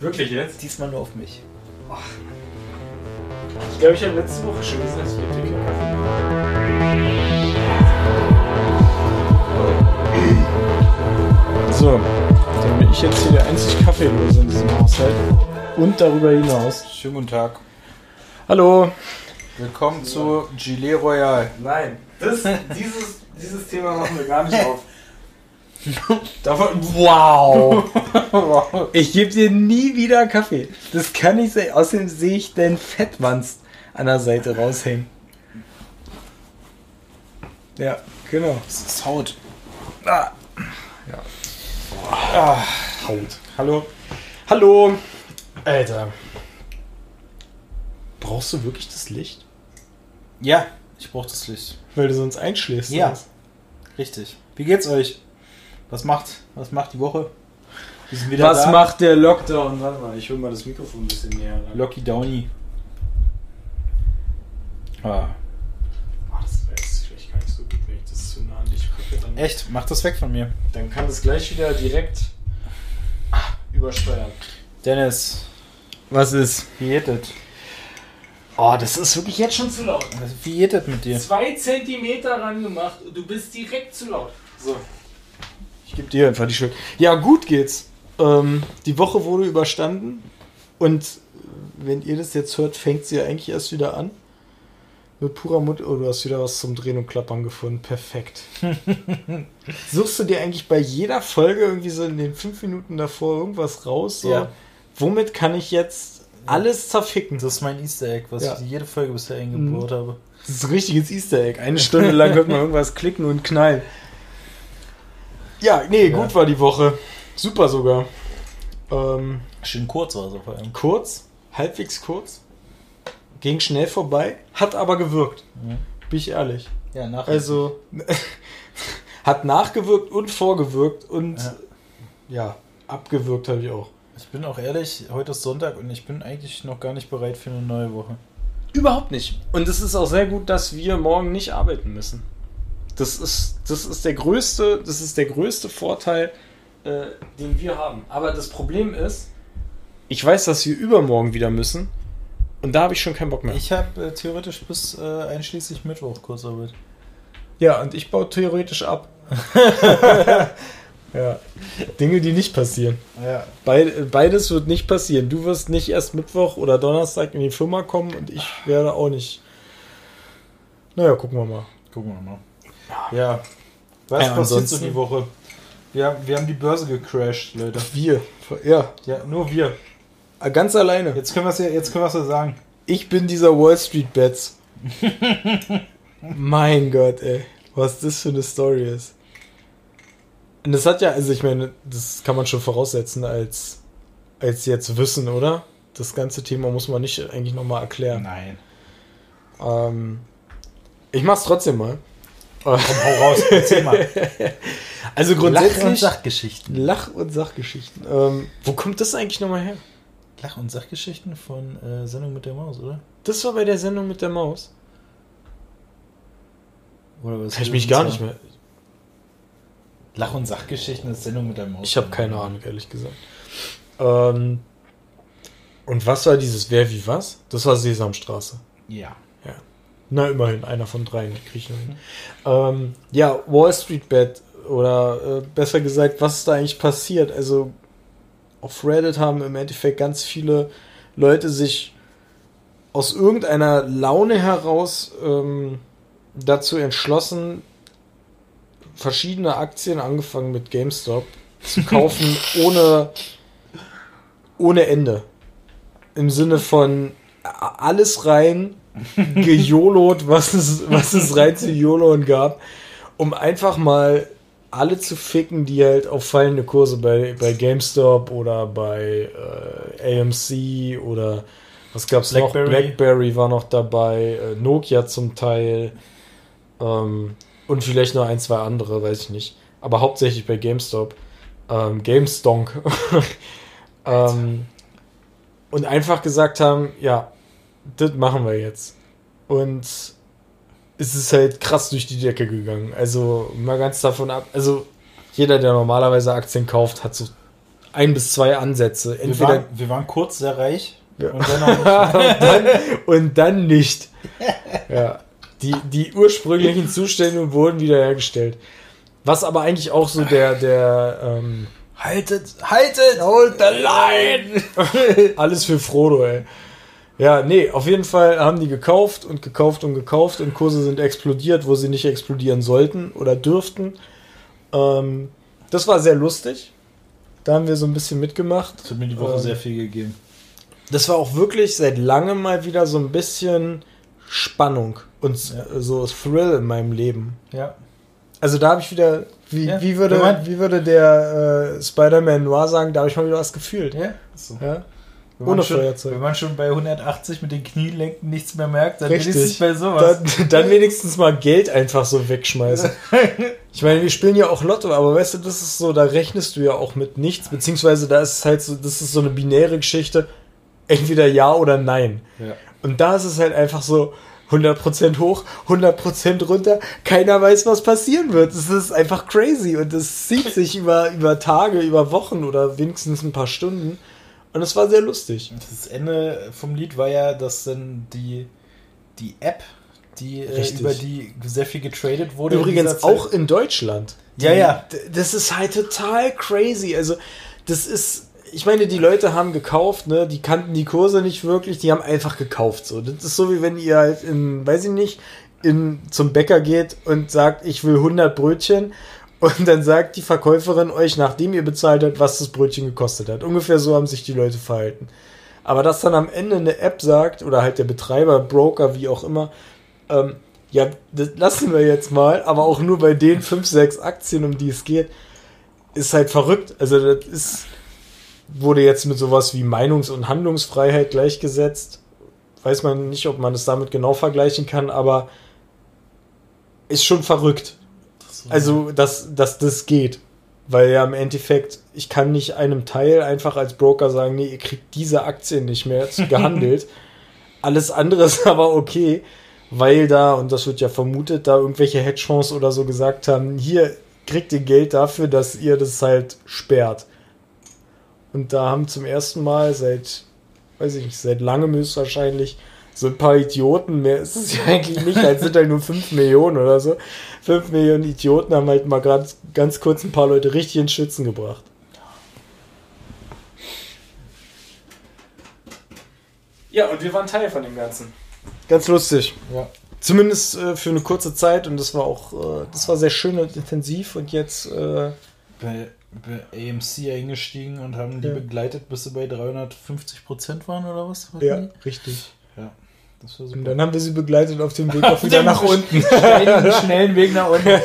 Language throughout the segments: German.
Wirklich jetzt? Diesmal nur auf mich. Ich glaube, ich habe letzte Woche schon gesagt, ich gebe dir keinen Kaffee. So, dann bin ich jetzt hier der einzig Kaffeelose in diesem Haushalt. Und darüber hinaus. Schönen guten Tag. Hallo. Willkommen zu Gilet Royal. Nein, das, dieses, dieses Thema machen wir gar nicht auf. Davon, wow! Ich gebe dir nie wieder Kaffee. Das kann nicht sein. Außerdem sehe ich den Fettwanst an der Seite raushängen. Ja, genau. Das ist Haut. Ah. Ja. Ah, Haut. Hallo. Hallo. Alter. Brauchst du wirklich das Licht? Ja, ich brauche das Licht. Weil du sonst einschläfst. Ja. Richtig. Wie geht's euch? Was macht, was macht die Woche? Wir sind wieder Was da. macht der Lockdown? Warte mal, ich hol mal das Mikrofon ein bisschen näher. ran. Locky Downy? Ah. Oh, das wäre jetzt vielleicht gar nicht so gut, wenn ich das zu nah an dich gucke. Dann, Echt? Mach das weg von mir. dann kann das gleich wieder direkt übersteuern. Dennis, Was ist? wie geht das? Oh, das ist wirklich jetzt schon zu laut. Wie geht das mit dir? Zwei Zentimeter ran gemacht und du bist direkt zu laut. So. Ich gebe dir einfach die Schuld. Ja, gut geht's. Ähm, die Woche wurde überstanden und wenn ihr das jetzt hört, fängt sie ja eigentlich erst wieder an. Mit purer Mut. Oh, du hast wieder was zum Drehen und Klappern gefunden. Perfekt. Suchst du dir eigentlich bei jeder Folge irgendwie so in den fünf Minuten davor irgendwas raus? So, Ja. Womit kann ich jetzt alles zerficken? Das ist mein Easter Egg, was Ja. ich jede Folge bisher eingebaut habe. Das ist ein richtiges Easter Egg. Eine Stunde lang hört man irgendwas klicken und knallen. Ja, nee, Ja. gut war die Woche. Super sogar. Ähm, Schön kurz war es vor allem. kurz, halbwegs kurz. Ging schnell vorbei, hat aber gewirkt. Mhm. Bin ich ehrlich. Ja, nach. Also, hat nachgewirkt und vorgewirkt und Ja. ja, abgewirkt habe ich auch. Ich bin auch ehrlich, heute ist Sonntag und ich bin eigentlich noch gar nicht bereit für eine neue Woche. Überhaupt nicht. Und es ist auch sehr gut, dass wir morgen nicht arbeiten müssen. Das ist, das ist der größte, das ist der größte Vorteil, äh, den wir haben. Aber das Problem ist, ich weiß, dass wir übermorgen wieder müssen. Und da habe ich schon keinen Bock mehr. Ich habe äh, theoretisch bis äh, einschließlich Mittwoch Kurzarbeit. ja, und ich baue theoretisch ab. ja. Dinge, die nicht passieren. Ja. Beid, beides wird nicht passieren. Du wirst nicht erst Mittwoch oder Donnerstag in die Firma kommen und ich werde auch nicht. Naja, gucken wir mal. Gucken wir mal. Ja. Was Ja, passiert so die Woche? Wir haben, wir haben die Börse gecrashed, Leute. Wir. Ja. Ja, nur wir. Ganz alleine. Jetzt können wir es ja, jetzt können wir es ja sagen. Ich bin dieser Wall Street Bets. mein Gott, ey. Was das für eine Story ist. Und das hat ja, also ich meine, das kann man schon voraussetzen als, als jetzt Wissen, oder? Das ganze Thema muss man nicht eigentlich nochmal erklären. Nein. Ähm, ich mach's trotzdem mal. Komm, hau raus, erzähl mal. Also Lach- und grundsätzlich. Sachgeschichten. Lach- und Sachgeschichten. Ähm, wo kommt das eigentlich nochmal her? Lach- und Sachgeschichten von äh, Sendung mit der Maus, oder? Das war bei der Sendung mit der Maus. Oder was? Kann ich mich gar nicht mehr. Lach- und Sachgeschichten ist Sendung mit der Maus. Ich habe keine Ahnung, ehrlich gesagt. Ähm, und was war dieses Wer wie was? Das war Sesamstraße. Ja. Na, immerhin, einer von dreien, ich noch hin. Ähm, ja, Wall Street Bet oder äh, besser gesagt, was ist da eigentlich passiert? Also auf Reddit haben im Endeffekt ganz viele Leute sich aus irgendeiner Laune heraus ähm, dazu entschlossen, verschiedene Aktien, angefangen mit GameStop, zu kaufen ohne, ohne Ende. Im Sinne von alles rein, gejolot, was es, was es rein zu YOLOen gab, um einfach mal alle zu ficken, die halt auf fallende Kurse bei, bei GameStop oder bei äh, AMC oder was gab's noch? Blackberry. Blackberry war noch dabei, äh, Nokia zum Teil ähm, und vielleicht noch ein, zwei andere, weiß ich nicht. Aber hauptsächlich bei GameStop. Ähm, GameStonk. ähm, und einfach gesagt haben, ja, das machen wir jetzt. Und es ist halt krass durch die Decke gegangen. Also mal ganz davon ab, also jeder, der normalerweise Aktien kauft, hat so ein bis zwei Ansätze. Wir Entweder waren, wir waren kurz sehr reich. Ja. Und dann und, dann, und dann nicht. Ja. Die, die ursprünglichen Zustände wurden wiederhergestellt. Was aber eigentlich auch so der, der ähm, haltet, haltet! Hold the line! Alles für Frodo, ey. Ja, nee, auf jeden Fall haben die gekauft und gekauft und gekauft und Kurse sind explodiert, wo sie nicht explodieren sollten oder dürften. Ähm, das war sehr lustig. Da haben wir so ein bisschen mitgemacht. Das hat mir die Woche Ähm, sehr viel gegeben. Das war auch wirklich seit langem mal wieder so ein bisschen Spannung und Ja. so Thrill in meinem Leben. Ja. Also da habe ich wieder, wie, Ja, wie, würde, wie würde der äh, Spider-Man Noir sagen, da habe ich mal wieder was gefühlt. Ja, so. Ja? Wenn man Ohne schon, Feuerzeug. Wenn man schon bei 180 mit den Knielenken nichts mehr merkt, dann Richtig. wenigstens bei sowas. Dann, dann wenigstens mal Geld einfach so wegschmeißen. Ich meine, wir spielen ja auch Lotto, aber weißt du, das ist so, da rechnest du ja auch mit nichts, beziehungsweise da ist es halt so, das ist so eine binäre Geschichte, entweder ja oder nein. Ja. Und da ist es halt einfach so 100% hoch, 100% runter, keiner weiß, was passieren wird. Es ist einfach crazy und es zieht sich über, über Tage, über Wochen oder wenigstens ein paar Stunden. Und es war sehr lustig. Das Ende vom Lied war ja, dass dann die, die App, die äh, über die sehr viel getradet wurde. in Übrigens Zeit- auch in Deutschland. Ja, ja. D- Das ist halt total crazy. Also, das ist, ich meine, die Leute haben gekauft, ne? Die kannten die Kurse nicht wirklich, die haben einfach gekauft. So, das ist so wie wenn ihr halt in, weiß ich nicht, in, zum Bäcker geht und sagt, ich will 100 Brötchen. Und dann sagt die Verkäuferin euch, nachdem ihr bezahlt habt, was das Brötchen gekostet hat. Ungefähr so haben sich die Leute verhalten. Aber dass dann am Ende eine App sagt, oder halt der Betreiber, Broker, wie auch immer, ähm, ja, das lassen wir jetzt mal, aber auch nur bei den 5, 6 Aktien, um die es geht, ist halt verrückt. Also das ist, wurde jetzt mit sowas wie Meinungs- und Handlungsfreiheit gleichgesetzt. Weiß man nicht, ob man es damit genau vergleichen kann, aber ist schon verrückt. Also, dass, dass das geht. Weil ja im Endeffekt, ich kann nicht einem Teil einfach als Broker sagen, nee, ihr kriegt diese Aktien nicht mehr gehandelt. Alles andere ist aber okay, weil da, und das wird ja vermutet, da irgendwelche Hedgefonds oder so gesagt haben, hier kriegt ihr Geld dafür, dass ihr das halt sperrt. Und da haben zum ersten Mal seit, weiß ich nicht, seit langem höchstwahrscheinlich so ein paar Idioten, mehr ist es ja eigentlich nicht, als sind halt nur 5 Millionen oder so. 5 Millionen Idioten haben halt mal gerade ganz kurz ein paar Leute richtig in Schützen gebracht. Ja, und wir waren Teil von dem Ganzen. Ganz lustig. Ja. Zumindest äh, für eine kurze Zeit und das war auch, äh, das war sehr schön und intensiv und jetzt, äh, Bei, bei AMC eingestiegen und haben die Ja. begleitet, bis sie bei 350 Prozent waren oder was? ja, richtig. Ja, das war Und super. dann haben wir sie begleitet auf dem Weg auch wieder nach unten. Schnellen, schnellen Weg nach unten.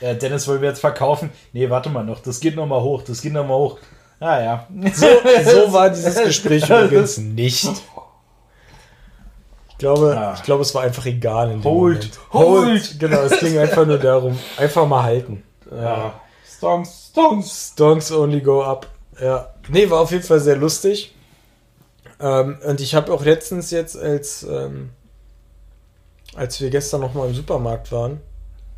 Ja, Dennis wollen wir jetzt verkaufen. Nee, warte mal noch. Das geht noch mal hoch. Das geht noch mal hoch. Ah ja. So, so war dieses Gespräch übrigens nicht. Ich glaube, Ah. ich glaube, es war einfach egal. In dem Hold, Moment. hold. Genau, es ging einfach nur darum, einfach mal halten. ja. Stonks, Stonks. Stonks only go up. Ja. Nee, war auf jeden Fall sehr lustig. Ähm, und ich habe auch letztens jetzt, als, ähm, als wir gestern noch mal im Supermarkt waren,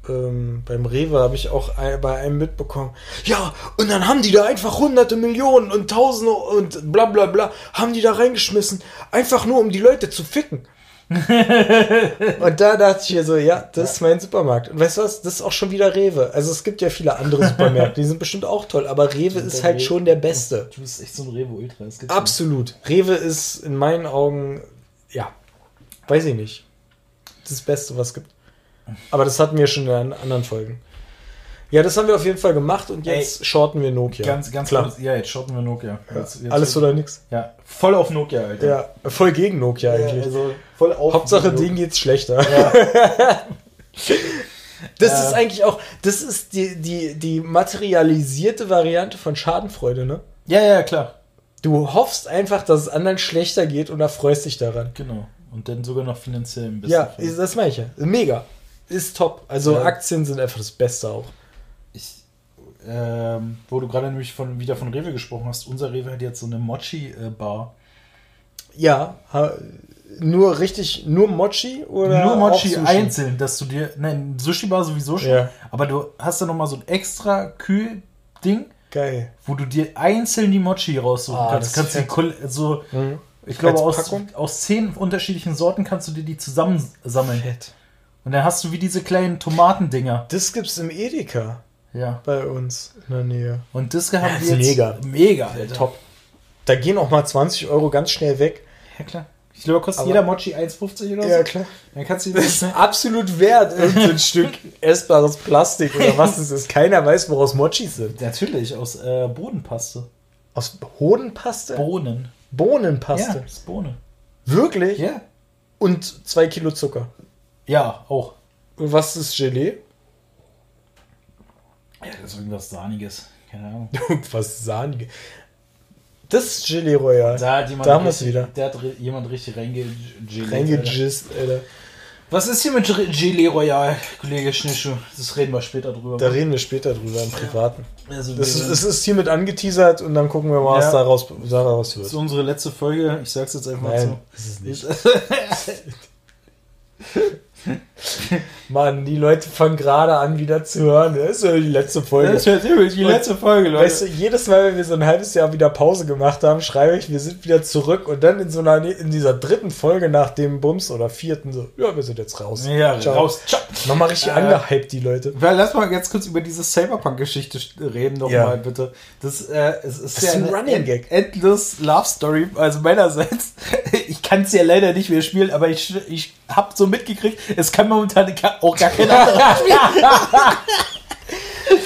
ähm, beim Rewe habe ich auch bei einem mitbekommen, ja, und dann haben die da einfach hunderte Millionen und tausende und bla bla bla, haben die da reingeschmissen, einfach nur um die Leute zu ficken. und da dachte ich mir so, ja, das ist mein Supermarkt. Und weißt du was, das ist auch schon wieder Rewe. Also es gibt ja viele andere Supermärkte, die sind bestimmt auch toll, aber Rewe ist halt Rewe- schon der Beste. Du bist echt so ein Revo Ultra. Das gibt's Absolut. Rewe ist in meinen Augen, ja, weiß ich nicht, das Beste, was es gibt. Aber das hatten wir schon in anderen Folgen. Ja, das haben wir auf jeden Fall gemacht und jetzt shorten wir Nokia. Ganz, ganz klar. kurz. Ja, jetzt schotten wir Nokia. Ja. Jetzt, jetzt Alles oder nichts. Ja, voll auf Nokia, Alter. Ja, voll gegen Nokia Ja, eigentlich. also voll auf Hauptsache denen geht's schlechter. Ja. Das Ja. ist eigentlich auch, das ist die, die, die materialisierte Variante von Schadenfreude, ne? ja, ja, klar. Du hoffst einfach, dass es anderen schlechter geht und erfreust dich daran. Genau. Und dann sogar noch finanziell ein bisschen. Ja, das meine ich ja. Mega. Ist top. Also. Aktien sind einfach das Beste auch. Ähm, wo du gerade nämlich von, wieder von Rewe gesprochen hast, unser Rewe hat jetzt so eine Mochi-Bar. Ja, nur richtig, nur Mochi oder Nur Mochi einzeln, dass du dir, nein, Sushi-Bar sowieso schon, Ja. aber du hast da nochmal so ein extra Kühl-Ding. Geil. wo du dir einzeln die Mochi raussuchen Ah, kannst. das Kannst die so, Mhm. ich glaube, aus, aus zehn unterschiedlichen Sorten kannst du dir die zusammensammeln. Fett. Und dann hast du wie diese kleinen Tomatendinger. Das gibt's im Edeka Ja. bei uns in der Nähe. Und das haben Ja, wir ist jetzt. mega. Mega, Alter. Top. Da gehen auch mal 20 Euro ganz schnell weg. Ja, klar. Ich glaube, kostet Aber- jeder Mochi 1,50 oder so. Ja, klar. Dann kannst du Das ist absolut wert, irgendein Stück essbares Plastik oder was es ist. Keiner weiß, woraus Mochis sind. Natürlich, aus äh, Bodenpaste. Aus Hodenpaste? Bohnen. Bohnenpaste. Ja, das ist Bohne. Wirklich? Ja. Und zwei Kilo Zucker. Ja, auch. Und was ist Gelee? Ja, das ist irgendwas Sahniges. Keine Ahnung. was Sahnige. Das ist Gelee Royal. Da hat jemand, Da haben wir's richtig, wieder. Da hat jemand richtig. Reingegist, Alter. Was ist hier mit Ge- Gelee Royal, Kollege Schnischu? Das reden wir später drüber. Da reden wir später drüber im Privaten. also Das wir- ist, es ist hiermit angeteasert und dann gucken wir mal, was Ja. daraus, daraus das ist wird. unsere letzte Folge. Ich sag's jetzt einfach Nein, so. ist es nicht. Mann, die Leute fangen gerade an, wieder zu hören. Das ist ja die letzte Folge. Das ist ja die letzte Folge, Leute. Weißt du, jedes Mal, wenn wir so ein halbes Jahr wieder Pause gemacht haben, schreibe ich, wir sind wieder zurück und dann in so einer, in dieser dritten Folge nach dem Bums oder vierten so, ja, wir sind jetzt raus. ja, Ciao. raus. Ciao. Nochmal richtig Äh, angehypt, die Leute. Lass mal ganz kurz über diese Cyberpunk-Geschichte reden, noch Ja. bitte. Das, äh, es ist Das ja ist ein Running Gag. endless Love Story. Also meinerseits, ich kann es ja leider nicht mehr spielen, aber ich, ich habe so mitgekriegt, es kann momentan ga- auch gar kein anderer spielen.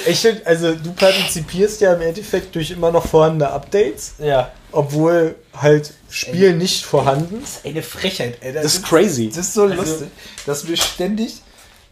Ich find, also du partizipierst ja im Endeffekt durch immer noch vorhandene Updates, Ja. obwohl halt Spiel nicht vorhanden. Eine Frechheit, ey. Das ist crazy. Das ist so lustig, dass wir ständig.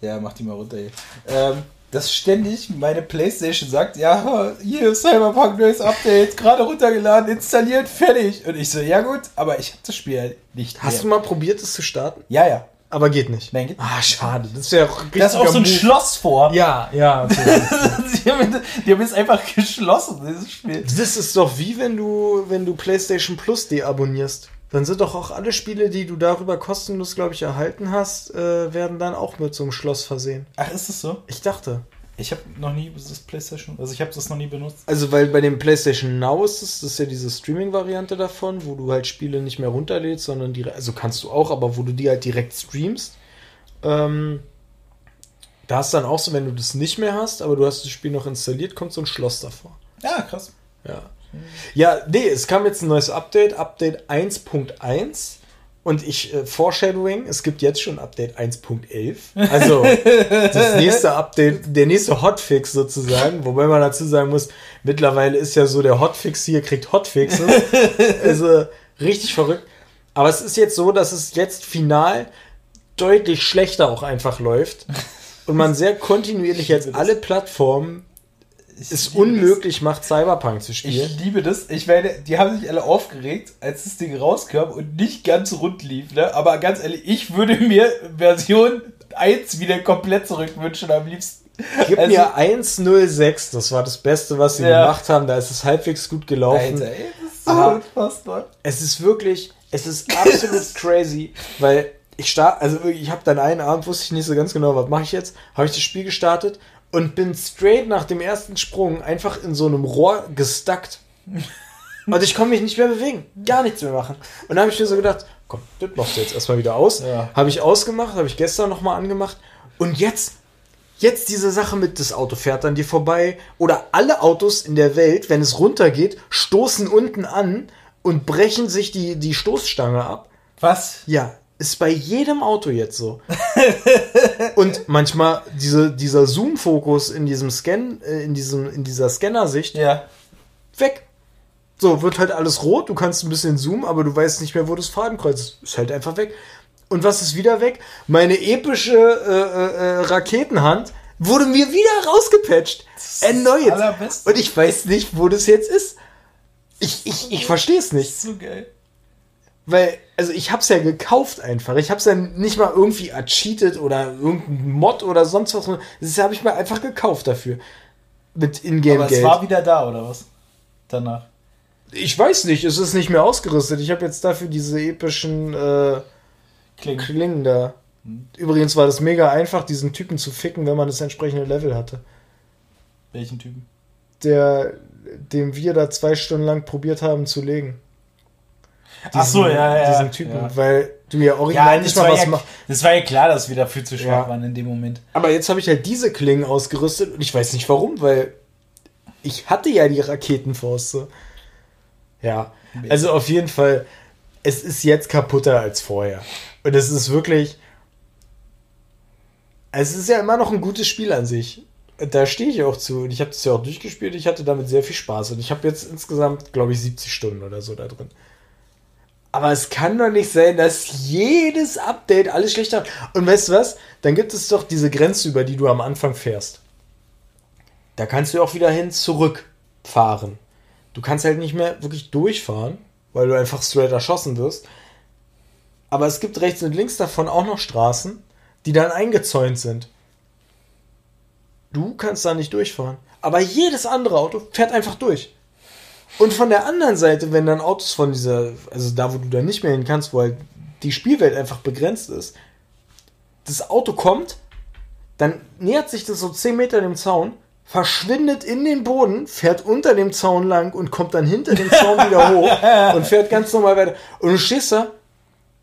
Ja, mach die mal runter hier. Ähm, dass ständig meine Playstation sagt, ja, hier Cyberpunk neues Update, gerade runtergeladen, installiert, fertig. Und ich so, ja gut, aber ich habe das Spiel halt nicht Hast du mehr. mal probiert, es zu starten? Ja, ja. Aber geht nicht. Nein, geht Ah, schade. Das wäre auch Da ist auch so ein richtiger Schloss vor. Ja, ja. Okay. die, haben, die haben es einfach geschlossen, dieses Spiel. das ist doch wie wenn du, wenn du PlayStation Plus deabonnierst. Dann sind doch auch alle Spiele, die du darüber kostenlos, glaube ich, erhalten hast, äh, werden dann auch mit so einem Schloss versehen. Ach, ist es so? Ich dachte. Ich habe noch nie das Playstation, also ich habe das noch nie benutzt. Also, weil bei dem PlayStation Now ist es, das ist ja diese Streaming-Variante davon, wo du halt Spiele nicht mehr runterlädst, sondern direkt, also kannst du auch, aber wo du die halt direkt streamst. Ähm, da ist dann auch so, wenn du das nicht mehr hast, aber du hast das Spiel noch installiert, kommt so ein Schloss davor. Ja, krass. Ja. Ja, nee, es kam jetzt ein neues Update, Update 1.1. Und ich, äh, Foreshadowing, es gibt jetzt schon Update 1.11. Also, das nächste Update, der nächste Hotfix sozusagen. Wobei man dazu sagen muss, mittlerweile ist ja so, der Hotfix hier kriegt Hotfixes. also, richtig verrückt. Aber es ist jetzt so, dass es jetzt final deutlich schlechter auch einfach läuft. Und man sehr kontinuierlich jetzt alle Plattformen es unmöglich macht, Cyberpunk zu spielen. Ich liebe das. Ich meine, die haben sich alle aufgeregt, als das Ding rauskam und nicht ganz rund lief. Ne? Aber ganz ehrlich, ich würde mir Version 1 wieder komplett zurückwünschen am liebsten. Gib Also- mir 106, das war das Beste, was sie Ja. gemacht haben. Da ist es halbwegs gut gelaufen. Alter, ey, das ist so Aber- unfassbar. Es ist wirklich, es ist absolut crazy, weil ich start, also ich habe dann einen Abend, wusste ich nicht so ganz genau, was mache ich jetzt, habe ich das Spiel gestartet und bin straight nach dem ersten Sprung einfach in so einem Rohr gestuckt. Und ich konnte mich nicht mehr bewegen, gar nichts mehr machen. Und dann habe ich mir so gedacht, komm, das machst du jetzt erstmal wieder aus. Ja. Habe ich ausgemacht, habe ich gestern nochmal angemacht. Und jetzt, jetzt diese Sache mit, das Auto fährt an dir vorbei. Oder alle Autos in der Welt, wenn es runtergeht, stoßen unten an und brechen sich die, die Stoßstange ab. Was? Ja, ist bei jedem Auto jetzt so. und manchmal diese, dieser Zoom-Fokus in diesem Scan, äh, in, diesem, in dieser Scannersicht Ja. weg. So, wird halt alles rot, du kannst ein bisschen zoomen, aber du weißt nicht mehr, wo das Fadenkreuz ist. Ist halt einfach weg. Und was ist wieder weg? Meine epische äh, äh, äh, Raketenhand wurde mir wieder rausgepatcht. Erneut. Und ich weiß nicht, wo das jetzt ist. Ich, ich, ich verstehe es nicht. So geil. Weil, also ich hab's ja gekauft einfach. Ich hab's ja nicht mal irgendwie ercheatet oder irgendein Mod oder sonst was. Das habe ich mir einfach gekauft dafür. Mit Aber Ingame-Geld. es war wieder da, oder was? Danach. Ich weiß nicht, es ist nicht mehr ausgerüstet. Ich habe jetzt dafür diese epischen äh, Klingt. Klingen da. Übrigens war das mega einfach, diesen Typen zu ficken, wenn man das entsprechende Level hatte. Welchen Typen? der, dem wir da zwei Stunden lang probiert haben zu legen. Ach so, ja, ja. Diesen Typen, ja. weil du ja original Ja, nicht mal was ja, machst. das war ja klar, dass wir dafür zu schwach Ja. waren in dem Moment. Aber jetzt habe ich halt diese Klingen ausgerüstet und ich weiß nicht warum, weil ich hatte ja die Raketenfaust. So. Ja, also auf jeden Fall, es ist jetzt kaputter als vorher. Und es ist wirklich. Es ist ja immer noch ein gutes Spiel an sich. Da stehe ich auch zu. Und ich habe das ja auch durchgespielt. Ich hatte damit sehr viel Spaß. Und ich habe jetzt insgesamt, glaube ich, 70 Stunden oder so da drin. Aber es kann doch nicht sein, dass jedes Update alles schlechter macht. Und weißt du was? Dann gibt es doch diese Grenze, über die du am Anfang fährst. Da kannst du auch wieder hin zurückfahren. Du kannst halt nicht mehr wirklich durchfahren, weil du einfach straight erschossen wirst. Aber es gibt rechts und links davon auch noch Straßen, die dann eingezäunt sind. Du kannst da nicht durchfahren. Aber jedes andere Auto fährt einfach durch. Und von der anderen Seite, wenn dann Autos von dieser, also da, wo du dann nicht mehr hin kannst, wo halt die Spielwelt einfach begrenzt ist, das Auto kommt, dann nähert sich das so 10 Meter dem Zaun, verschwindet in den Boden, fährt unter dem Zaun lang und kommt dann hinter dem Zaun wieder hoch und fährt ganz normal weiter. Und du stehst da,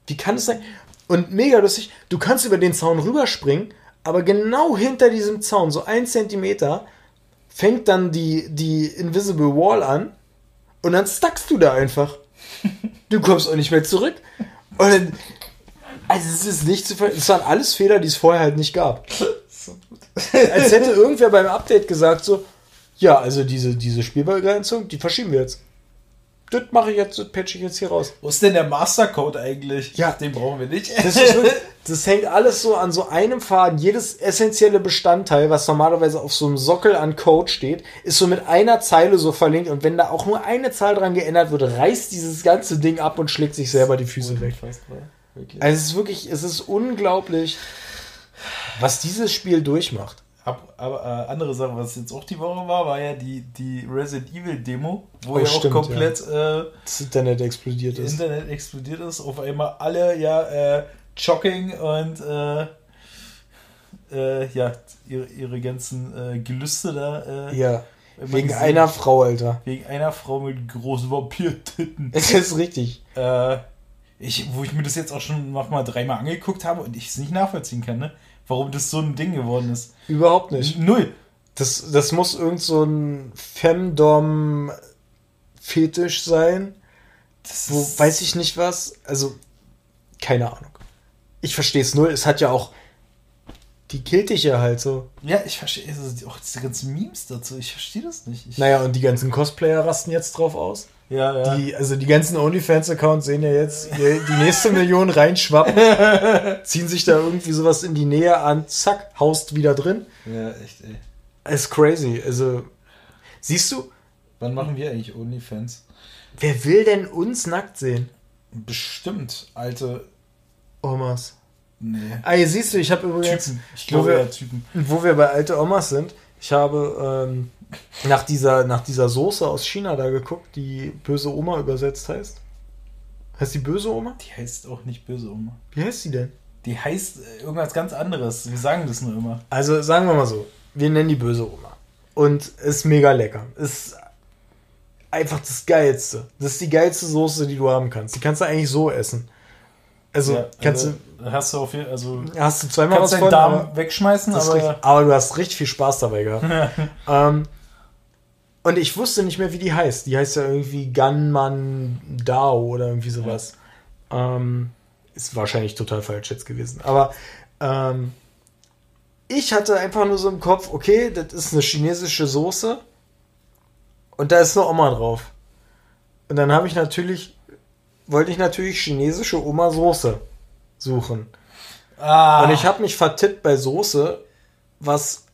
wie kann es sein? Und mega lustig, du kannst über den Zaun rüberspringen, aber genau hinter diesem Zaun, so ein Zentimeter, fängt dann die, die Invisible Wall an und dann stackst du da einfach. Du kommst auch nicht mehr zurück. Und dann, also es ist nicht zu Es waren alles Fehler, die es vorher halt nicht gab. Als hätte irgendwer beim Update gesagt so, ja, also diese, diese Spielbegrenzung, die verschieben wir jetzt. Das mache ich jetzt, das patche ich jetzt hier raus. Wo ist denn der Mastercode eigentlich? Ja. Den brauchen wir nicht. Das, wirklich, das hängt alles so an so einem Faden. Jedes essentielle Bestandteil, was normalerweise auf so einem Sockel an Code steht, ist so mit einer Zeile so verlinkt. Und wenn da auch nur eine Zahl dran geändert wird, reißt dieses ganze Ding ab und schlägt sich selber die Füße weg. Also es ist wirklich, es ist unglaublich, was dieses Spiel durchmacht. Ab, aber äh, andere Sache, was jetzt auch die Woche war, war ja die, die Resident Evil Demo, wo Oh, ja auch stimmt, komplett äh, Das Internet explodiert das ist. Internet explodiert ist. Auf einmal alle ja äh, Jogging und äh, äh, ja, ihre, ihre ganzen äh, Gelüste da. Äh, Ja, wegen gesehen. einer Frau, Alter. Wegen einer Frau mit großen Vampirtitten. Es ist richtig. ich, wo ich mir das jetzt auch schon noch mal dreimal angeguckt habe und ich es nicht nachvollziehen kann, ne? Warum das so ein Ding geworden ist. Überhaupt nicht. Null. Das, das muss irgend so ein Femdom-Fetisch sein. Das Wo weiß ich nicht was. Also, keine Ahnung. Ich verstehe es null. Es hat ja auch. Die killt dich ja halt so. Ja, ich verstehe also auch diese ganzen Memes dazu. Ich verstehe das nicht. Ich, Naja, und die ganzen Cosplayer rasten jetzt drauf aus. Ja, ja. Die, also die ganzen OnlyFans-Accounts sehen ja jetzt die nächste Million reinschwappen, ziehen sich da irgendwie sowas in die Nähe an, zack, haust wieder drin. ja, echt, ey. ist crazy. Also, siehst du, Wann machen wir eigentlich OnlyFans? wer will denn uns nackt sehen? Bestimmt, alte. Omas. Nee. Ah, hier siehst du, ich habe übrigens, Typen. Ich wo glaube wir- ja, Typen. wo wir bei alte Omas sind, ich habe ähm, nach, dieser, nach dieser Soße aus China da geguckt, die böse Oma übersetzt heißt. Heißt die böse Oma? Die heißt auch nicht böse Oma. Wie heißt sie denn? Die heißt äh, irgendwas ganz anderes. Wir sagen das nur immer. Also sagen wir mal so, wir nennen die böse Oma. Und ist mega lecker. Ist einfach das Geilste. Das ist die geilste Soße, die du haben kannst. Die kannst du eigentlich so essen. Also ja, kannst also, hast du auf jeden also du, hast du zweimal kannst was deinen von, Darm aber, wegschmeißen, aber richtig, aber du hast richtig viel Spaß dabei gehabt. ähm, und ich wusste nicht mehr, wie die heißt. Die heißt ja irgendwie Gunman Dao oder irgendwie sowas. Ähm, ist wahrscheinlich total falsch jetzt gewesen. Aber ähm, ich hatte einfach nur so im Kopf, okay, das ist eine chinesische Soße und da ist eine Oma drauf. Und dann habe ich natürlich, wollte ich natürlich chinesische Oma Soße suchen. ah, Und ich habe mich vertippt bei Soße, was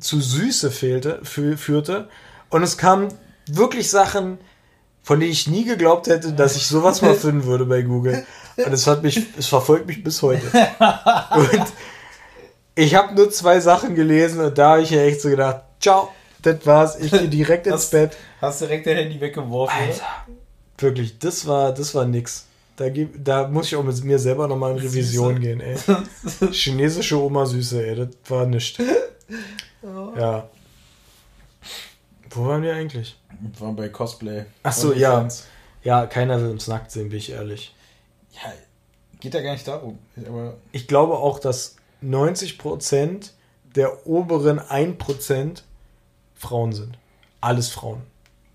zu Süße fehlte, fü führte. Und es kamen wirklich Sachen, von denen ich nie geglaubt hätte, dass ich sowas mal finden würde bei Google. Und es hat mich, es verfolgt mich bis heute. Und ich habe nur zwei Sachen gelesen und da habe ich mir echt so gedacht, ciao, das war's, ich gehe direkt ins hast, Bett. hast direkt dein Handy weggeworfen. oder? Wirklich, das war, das war nix. Da, da muss ich auch mit mir selber nochmal in Revision Süße. gehen, ey. Chinesische Oma Süße, ey, das war nichts. Ja. Wo waren wir eigentlich? Wir waren bei Cosplay. Ach so, ja. Ja, keiner will uns nackt sehen, bin ich ehrlich. Ja, geht ja gar nicht darum. Aber ich glaube auch, dass 90% der oberen 1% Frauen sind. Alles Frauen.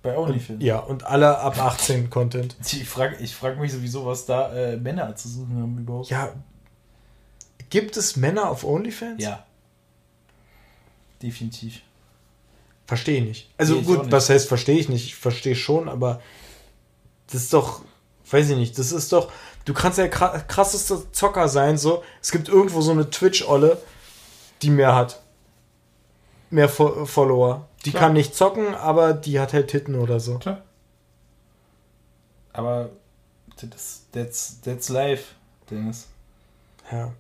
Bei OnlyFans? Ja, und alle ab 18 Content. Ich frage ich frag mich sowieso, was da äh, Männer zu suchen haben überhaupt. Ja. Gibt es Männer auf OnlyFans? Ja. Definitiv. Verstehe ich nicht. Also nee, gut, nicht. was heißt verstehe ich nicht? Ich verstehe schon, aber das ist doch, weiß ich nicht, das ist doch, du kannst ja krassester Zocker sein, so. Es gibt irgendwo so eine Twitch-Olle, die mehr hat. Mehr Fo Follower. Die Klar. kann nicht zocken, aber die hat halt Titten oder so. Klar. Aber das, that's, that's life, Dennis. Ja.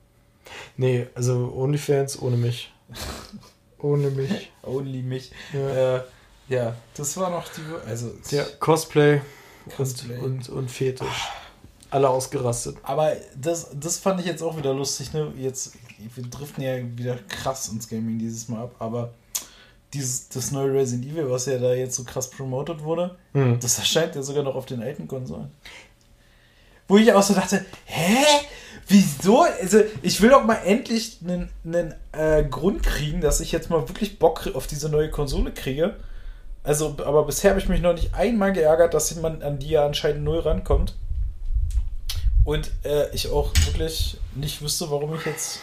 Nee, also OnlyFans ohne mich. ohne mich. Only mich. Ja. Äh, ja, das war noch die. Also, ja, Cosplay, Cosplay. Und, und, und Fetisch. Alle ausgerastet. Aber das, das fand ich jetzt auch wieder lustig, ne? Jetzt, wir driften ja wieder krass ins Gaming dieses Mal ab, aber dieses, das neue Resident Evil, was ja da jetzt so krass promotet wurde, hm. das erscheint ja sogar noch auf den alten Konsolen. Wo ich auch so dachte, hä? Wieso? Also, ich will doch mal endlich einen, einen äh, Grund kriegen, dass ich jetzt mal wirklich Bock auf diese neue Konsole kriege. Also, aber bisher habe ich mich noch nicht einmal geärgert, dass jemand an die ja anscheinend null rankommt. Und äh, ich auch wirklich nicht wüsste, warum ich jetzt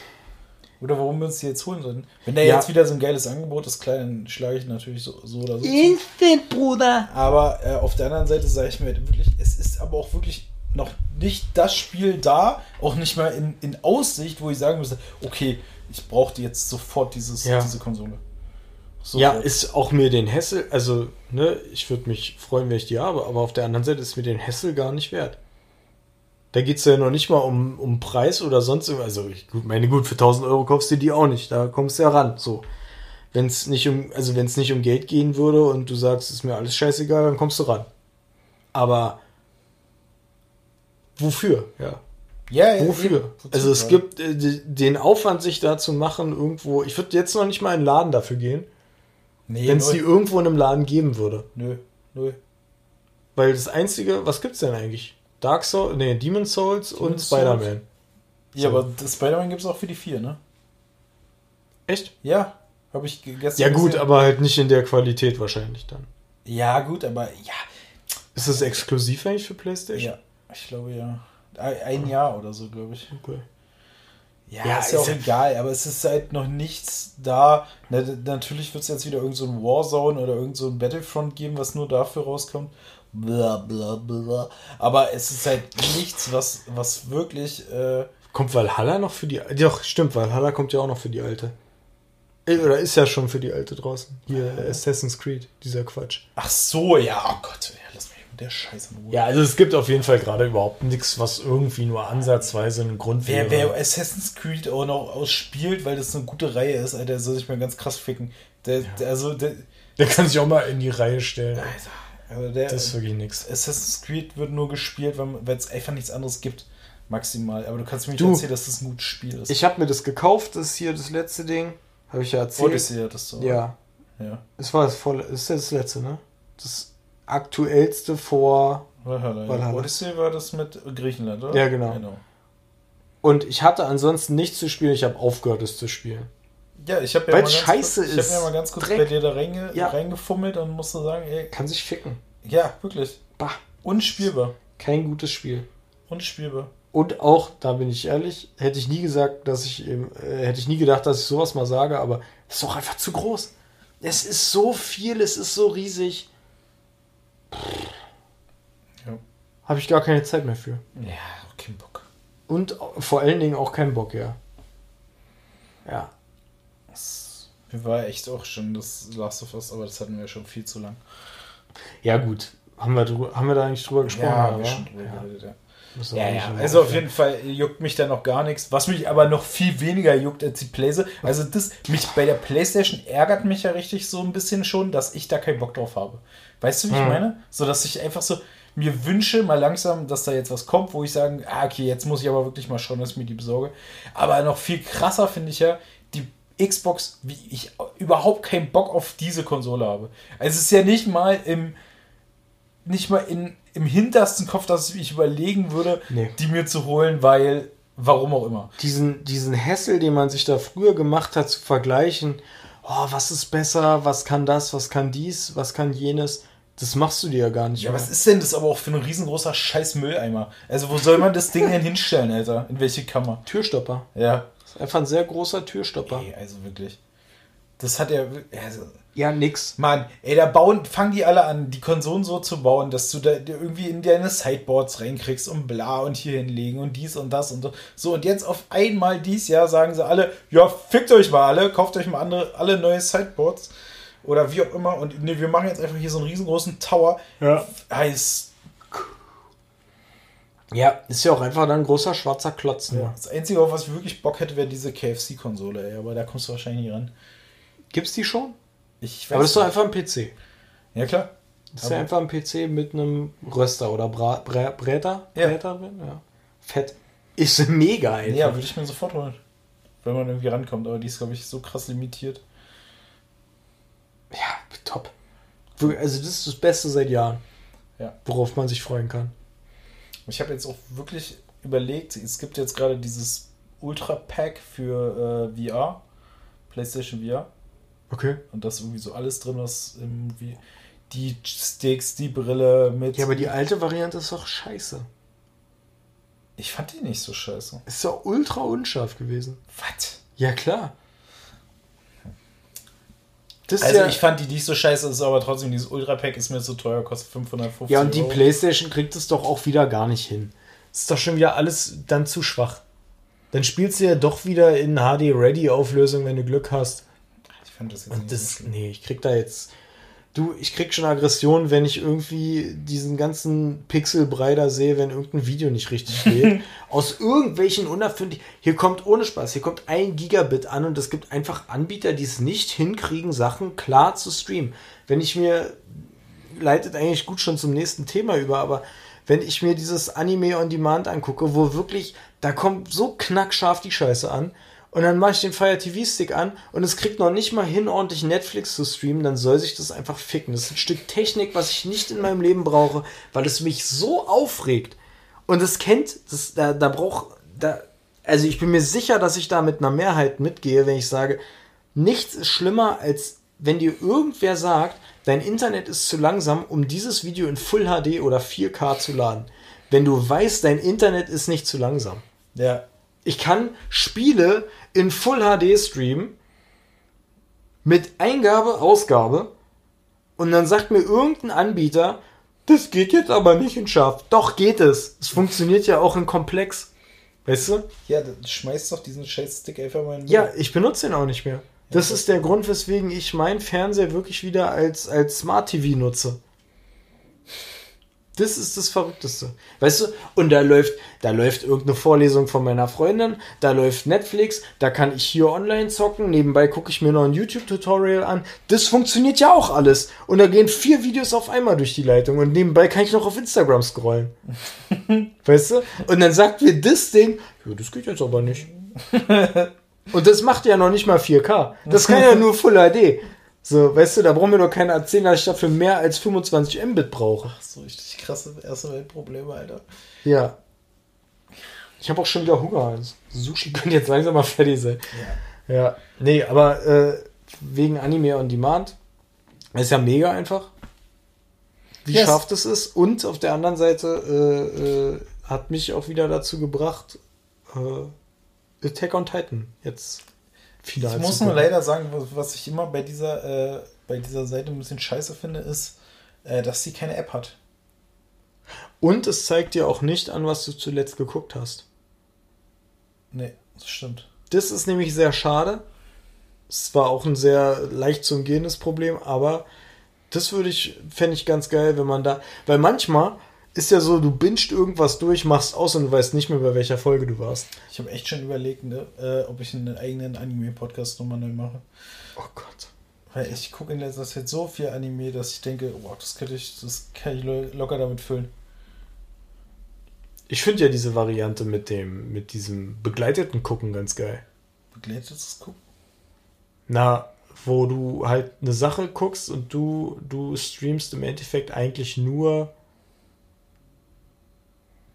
oder warum wir uns die jetzt holen sollten. Wenn da ja. jetzt wieder so ein geiles Angebot ist, klar, dann schlage ich natürlich so, so oder so. Instant, Bruder! Aber äh, auf der anderen Seite sage ich mir wirklich, es ist aber auch wirklich noch nicht das Spiel da, auch nicht mal in, in Aussicht, wo ich sagen müsste, okay, ich brauche jetzt sofort dieses, ja. diese Konsole. Sofort. Ja, ist auch mir den Hessel, also, ne, ich würde mich freuen, wenn ich die habe, aber auf der anderen Seite ist mir den Hessel gar nicht wert. Da geht es ja noch nicht mal um, um Preis oder sonst irgendwas. Also, ich meine, gut, für 1000 Euro kaufst du die auch nicht. Da kommst du ja ran. So. Wenn es nicht um, also wenn es nicht um Geld gehen würde und du sagst, ist mir alles scheißegal, dann kommst du ran. Aber wofür? Ja. Ja, ja Wofür? Also es gibt äh, den Aufwand, sich da zu machen, irgendwo. Ich würde jetzt noch nicht mal in den Laden dafür gehen. Nee, wenn es die irgendwo in einem Laden geben würde. Nö, nö. Weil das Einzige, was gibt's denn eigentlich? Dark Souls, nee, Demon Souls Demon und Spider-Man. Ja, so. aber Spider-Man gibt es auch für die vier, ne? Echt? Ja, habe ich gestern. Ja, gut, gesehen. aber halt nicht in der Qualität wahrscheinlich dann. Ja, gut, aber ja. Ist das exklusiv eigentlich für PlayStation? Ja, ich glaube ja. Ein Jahr oder so, glaube ich. Okay. Ja, ja, ist ja auch egal, aber es ist halt noch nichts da. Na, natürlich wird es jetzt wieder irgend so ein Warzone oder irgend so ein Battlefront geben, was nur dafür rauskommt bla bla bla. Aber es ist halt nichts, was, was wirklich. Äh kommt Valhalla noch für die. Doch, stimmt, Valhalla kommt ja auch noch für die alte. Äh, oder ist ja schon für die alte draußen. Hier, ja. Assassin's Creed, dieser Quatsch. Ach so, ja, oh Gott, ja, der Scheiße in Ruhe. Ja, also es gibt auf jeden Fall gerade überhaupt nichts, was irgendwie nur ansatzweise einen Grund wer, wäre. Wer Assassin's Creed auch noch ausspielt, weil das eine gute Reihe ist, Alter, soll sich mal ganz krass ficken. Der, ja. der also, der, der kann sich auch mal in die Reihe stellen. Alter. Also der, das ist wirklich nichts. Assassin's Creed wird nur gespielt, weil es einfach nichts anderes gibt. Maximal. Aber du kannst mir nicht du, erzählen, dass das ein gutes Spiel ist. Ich habe mir das gekauft, das ist hier das letzte Ding. Habe ich ja erzählt. Odyssey hattest du. Ja. ja. Es war das volle, das ist ja das letzte, ne? Das aktuellste vor Valhalla. Valhalla. Odyssey war das mit Griechenland, oder? Ja, genau. genau. Und ich hatte ansonsten nichts zu spielen, ich habe aufgehört, es zu spielen. Ja, ich habe ja, mal scheiße kurz, ich hab ja mal ganz kurz Dreck. bei dir da reinge ja. reingefummelt und musste sagen, ey. Kann sich ficken. Ja, wirklich. Bah. Unspielbar. Kein gutes Spiel. Unspielbar. Und auch, da bin ich ehrlich, hätte ich nie gesagt, dass ich, äh, hätte ich nie gedacht, dass ich sowas mal sage, aber es ist doch einfach zu groß. Es ist so viel, es ist so riesig. Ja. Habe ich gar keine Zeit mehr für. Ja, kein Bock. Und vor allen Dingen auch keinen Bock, ja. Ja. Mir war echt auch schon das Last of Us, aber das hatten wir schon viel zu lang. Ja, gut. Haben wir, haben wir da eigentlich drüber gesprochen? Ja, ja? Schon drüber ja. Geredet, ja. Ja, ja. Also auf jeden Fall juckt mich da noch gar nichts. Was mich aber noch viel weniger juckt als die Playstation. Also das, mich bei der Playstation ärgert mich ja richtig so ein bisschen schon, dass ich da keinen Bock drauf habe. Weißt du, wie hm. ich meine? So, dass ich einfach so mir wünsche mal langsam, dass da jetzt was kommt, wo ich sage, ah, okay, jetzt muss ich aber wirklich mal schauen, dass ich mir die besorge. Aber noch viel krasser finde ich ja, Xbox, wie ich überhaupt keinen Bock auf diese Konsole habe. Also es ist ja nicht mal im nicht mal in, im hintersten Kopf, dass ich überlegen würde, Nee. die mir zu holen, weil warum auch immer. diesen, diesen Hassel, den man sich da früher gemacht hat, zu vergleichen, oh, was ist besser, was kann das, was kann dies, was kann jenes, das machst du dir ja gar nicht Ja, mehr. was ist denn das aber auch für ein riesengroßer scheiß Mülleimer? Also wo soll man das Ding denn hinstellen, Alter? In welche Kammer? Türstopper. Ja. Das ist einfach ein sehr großer Türstopper. Ey, also wirklich. Das hat ja. Also, Ja, nix. Mann, ey, da bauen, fangen die alle an, die Konsolen so zu bauen, dass du da irgendwie in deine Sideboards reinkriegst und bla und hier hinlegen und dies und das und so. So, und jetzt auf einmal dies Jahr sagen sie alle, ja, fickt euch mal alle, kauft euch mal andere, alle neue Sideboards. Oder wie auch immer. Und nee, wir machen jetzt einfach hier so einen riesengroßen Tower. Ja. Heißt, Ja, ist ja auch einfach dann ein großer schwarzer Klotz. Ne? das Einzige, auf was ich wirklich Bock hätte, wäre diese KFC-Konsole, ey. Aber da kommst du wahrscheinlich nicht ran. Gibt's die schon? Ich weiß Aber das ist doch einfach ein PC. Ja, klar. Das ist ja einfach ein PC mit einem Röster oder Bra Brä Bräter, Ja. Bräter drin. Ja. Fett. Ist mega, Alter. Ja, würde ich mir sofort holen. Wenn man irgendwie rankommt. Aber die ist, glaube ich, so krass limitiert. Ja, top. Also das ist das Beste seit Jahren. Ja. Worauf man sich freuen kann. Ich habe jetzt auch wirklich überlegt, es gibt jetzt gerade dieses Ultra Pack für äh, VR, PlayStation VR. Okay. Und das ist irgendwie so alles drin, was irgendwie die Sticks, die Brille mit. Ja, aber die alte Variante ist doch scheiße. ich fand die nicht so scheiße. Ist doch ultra unscharf gewesen. Was? Ja, klar. Das Also ja, ich fand die nicht so scheiße, ist aber trotzdem dieses Ultra Pack ist mir zu teuer, kostet 550 ja, und die Euro. Playstation kriegt es doch auch wieder gar nicht hin. Das ist doch schon wieder alles dann zu schwach. Dann spielst du ja doch wieder in HD-Ready-Auflösung, wenn du Glück hast. Fand das jetzt Und nicht das, nee, ich krieg da jetzt. Du, ich krieg schon Aggression, wenn ich irgendwie diesen ganzen Pixelbrei da sehe, wenn irgendein Video nicht richtig geht. Aus irgendwelchen unerfindlichen. Hier kommt ohne Spaß, hier kommt ein Gigabit an und es gibt einfach Anbieter, die es nicht hinkriegen, Sachen klar zu streamen. Wenn ich mir. Leitet eigentlich gut schon zum nächsten Thema über, aber wenn ich mir dieses Anime on Demand angucke, wo wirklich, da kommt so knackscharf die Scheiße an und dann mache ich den Fire TV Stick an und es kriegt noch nicht mal hin, ordentlich Netflix zu streamen, dann soll sich das einfach ficken. Das ist ein Stück Technik, was ich nicht in meinem Leben brauche, weil es mich so aufregt. Und es kennt, das, da, da braucht, da, also ich bin mir sicher, dass ich da mit einer Mehrheit mitgehe, wenn ich sage, nichts ist schlimmer, als wenn dir irgendwer sagt, dein Internet ist zu langsam, um dieses Video in Full HD oder 4K zu laden. Wenn du weißt, dein Internet ist nicht zu langsam. Ja. Ich kann Spiele in Full HD streamen mit Eingabe, Ausgabe und dann sagt mir irgendein Anbieter, das geht jetzt aber nicht in scharf. Doch geht es. Es funktioniert ja auch in komplex. Weißt du? Ja, dann schmeißt doch diesen scheiß Stick einfach mal in den Ja, ich benutze den auch nicht mehr. Das ist der Grund, weswegen ich meinen Fernseher wirklich wieder als, als Smart TV nutze. Das ist das Verrückteste. Weißt du, und da läuft, da läuft irgendeine Vorlesung von meiner Freundin, da läuft Netflix, da kann ich hier online zocken, nebenbei gucke ich mir noch ein YouTube-Tutorial an. Das funktioniert ja auch alles. Und da gehen vier Videos auf einmal durch die Leitung und nebenbei kann ich noch auf Instagram scrollen. weißt du? Und dann sagt mir das Ding, ja, das geht jetzt aber nicht. Und das macht ja noch nicht mal 4K. Das kann ja nur Full HD. So, weißt du, da brauchen wir doch keiner erzählen, dass ich dafür mehr als 25 Mbit brauche. So richtig krasse erste Weltprobleme, Alter. Ja. Ich habe auch schon wieder Hunger. Also, Sushi könnte jetzt langsam mal fertig sein. Ja. Ja. Nee, aber äh, wegen Anime on Demand ist ja mega einfach, wie Yes. scharf das ist. Und auf der anderen Seite äh, äh, hat mich auch wieder dazu gebracht, äh, Attack on Titan jetzt final Ich muss zu nur leider sagen, was, was ich immer bei dieser, äh, bei dieser Seite ein bisschen scheiße finde, ist, äh, dass sie keine App hat. Und es zeigt dir auch nicht an, was du zuletzt geguckt hast. Nee, das stimmt. Das ist nämlich sehr schade. Es war auch ein sehr leicht zu umgehendes Problem, aber das würde ich, fände ich ganz geil, wenn man da, weil manchmal ist ja so, du bingst irgendwas durch, machst aus und du weißt nicht mehr, bei welcher Folge du warst. Ich habe echt schon überlegt, ne, äh, ob ich einen eigenen Anime-Podcast nochmal neu mache. Oh Gott. Weil ich gucke in letzter Zeit so viel Anime, dass ich denke, wow, das könnte ich, das kann ich lo- locker damit füllen. Ich finde ja diese Variante mit dem, mit diesem begleiteten Gucken ganz geil. Begleitet das Gucken? Na, wo du halt eine Sache guckst und du, du streamst im Endeffekt eigentlich nur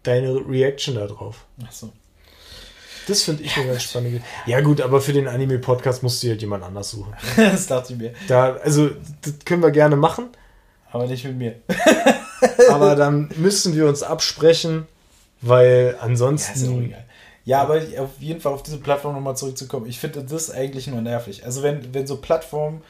deine Reaction darauf. Ach so. Das finde ich eine ganz spannende. Ja, gut, aber für den Anime-Podcast musst du halt jemand anders suchen. das dachte ich mir. Da, also, das können wir gerne machen. Aber nicht mit mir. aber dann müssen wir uns absprechen, weil ansonsten. Ja, ja, aber auf jeden Fall auf diese Plattform nochmal zurückzukommen. Ich finde das eigentlich nur nervig. Also wenn, wenn so Plattformen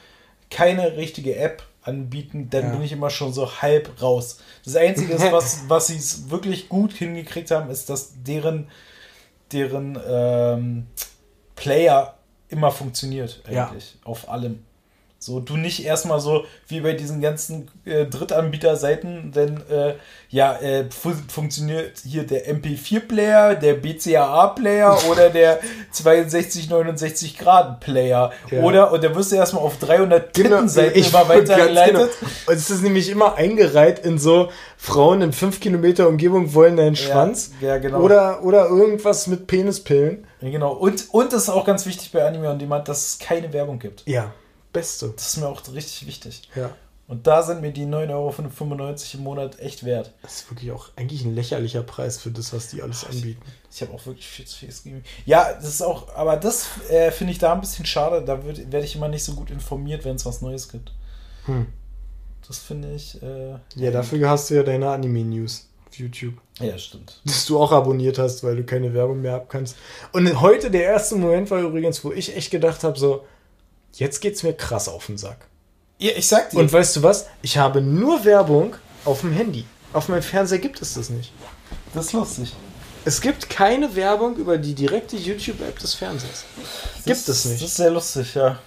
keine richtige App anbieten, dann ja. bin ich immer schon so halb raus. Das Einzige, was, was sie wirklich gut hingekriegt haben, ist, dass deren, deren ähm, Player immer funktioniert eigentlich. Ja. Auf allem. So, du nicht erstmal so wie bei diesen ganzen äh, Drittanbieter-Seiten, denn äh, ja, äh, fu funktioniert hier der MP4-Player, der BCAA-Player oder der 6269 Grad Player. Ja. Oder, und da wirst du erstmal auf 300 genau, Seiten immer weitergeleitet. Genau. Und es ist nämlich immer eingereiht in so Frauen in 5 Kilometer Umgebung wollen deinen Schwanz. Ja, ja, genau. Oder, oder irgendwas mit Penispillen. Ja, genau. Und, und das ist auch ganz wichtig bei Anime und Demand, dass es keine Werbung gibt. Ja. Beste. Das ist mir auch richtig wichtig. Ja. Und da sind mir die 9,95 Euro im Monat echt wert. Das ist wirklich auch eigentlich ein lächerlicher Preis für das, was die alles anbieten. Ich, ich habe auch wirklich viel zu viel gegeben. Ja, das ist auch, aber das äh, finde ich da ein bisschen schade. Da werde ich immer nicht so gut informiert, wenn es was Neues gibt. Hm. Das finde ich. Äh, ja, dafür hast du ja deine Anime-News auf YouTube. Ja, stimmt. Das du auch abonniert hast, weil du keine Werbung mehr abkannst. Und heute der erste Moment war übrigens, wo ich echt gedacht habe, so, Jetzt geht's mir krass auf den Sack. Ja, ich sag dir. Und weißt du was? Ich habe nur Werbung auf dem Handy. Auf meinem Fernseher gibt es das nicht. Das ist lustig. Es gibt keine Werbung über die direkte YouTube-App des Fernsehers. Das gibt es nicht. Das ist sehr lustig, ja.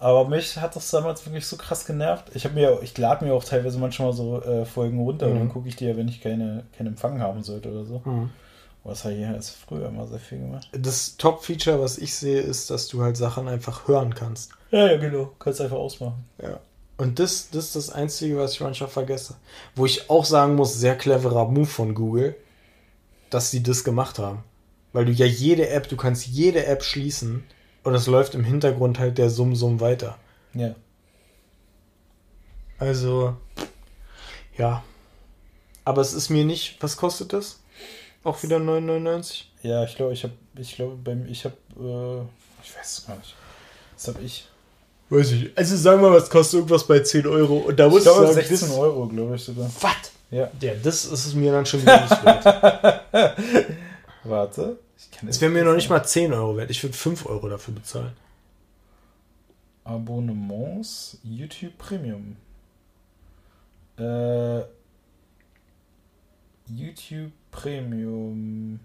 Aber mich hat das damals wirklich so krass genervt. Ich habe mir, ich lade mir auch teilweise manchmal so äh, Folgen runter mhm. und dann gucke ich die ja, wenn ich keine, keinen Empfang haben sollte oder so. Mhm. Was habe ich jetzt früher immer sehr viel gemacht. Das Top-Feature, was ich sehe, ist, dass du halt Sachen einfach hören kannst. Ja, ja, genau. Kannst einfach ausmachen. Ja. Und das, das ist das Einzige, was ich manchmal vergesse. Wo ich auch sagen muss, sehr cleverer Move von Google, dass sie das gemacht haben. Weil du ja jede App, du kannst jede App schließen und es läuft im Hintergrund halt der Summ-Summ weiter. Ja. Also, ja. Aber es ist mir nicht, was kostet das? Auch wieder 9,99? Ja, ich glaube, ich habe, ich glaube, beim, ich habe, äh, ich weiß es gar nicht. Was habe ich? Weiß ich. Also sagen wir mal, was kostet irgendwas bei 10 Euro? Und da muss ich glaube, sagen, 16 Euro, glaube ich sogar. Was? Ja. Ja, das ist es mir dann schon wieder nicht wert. Warte. Es wäre mir noch nicht mal 10 Euro wert. Ich würde 5 Euro dafür bezahlen. Abonnements, YouTube Premium. Äh, YouTube Premium.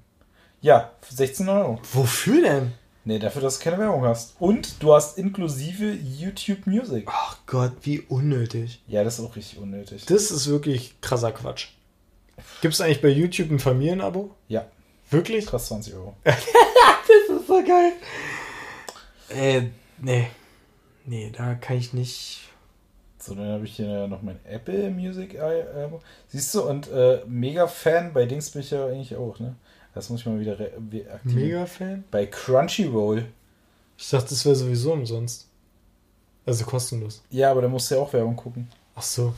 Ja, 16 Euro. Wofür denn? Nee, dafür, dass du keine Werbung hast. Und du hast inklusive YouTube Music. Ach Gott, wie unnötig. Ja, das ist auch richtig unnötig. Das ist wirklich krasser Quatsch. Gibt es eigentlich bei YouTube ein Familienabo? Ja. Wirklich? Krass 20 Euro. das ist so geil. Äh, nee. Nee, da kann ich nicht. So, dann habe ich hier noch mein Apple Music Abo. Siehst du, und äh, mega Fan, bei Dings bin ich ja eigentlich auch, ne? Das muss ich mal wieder aktivieren. Mega Fan? Bei Crunchyroll. Ich dachte, das wäre sowieso umsonst. Also kostenlos. Ja, aber da musst du ja auch Werbung gucken. Ach so.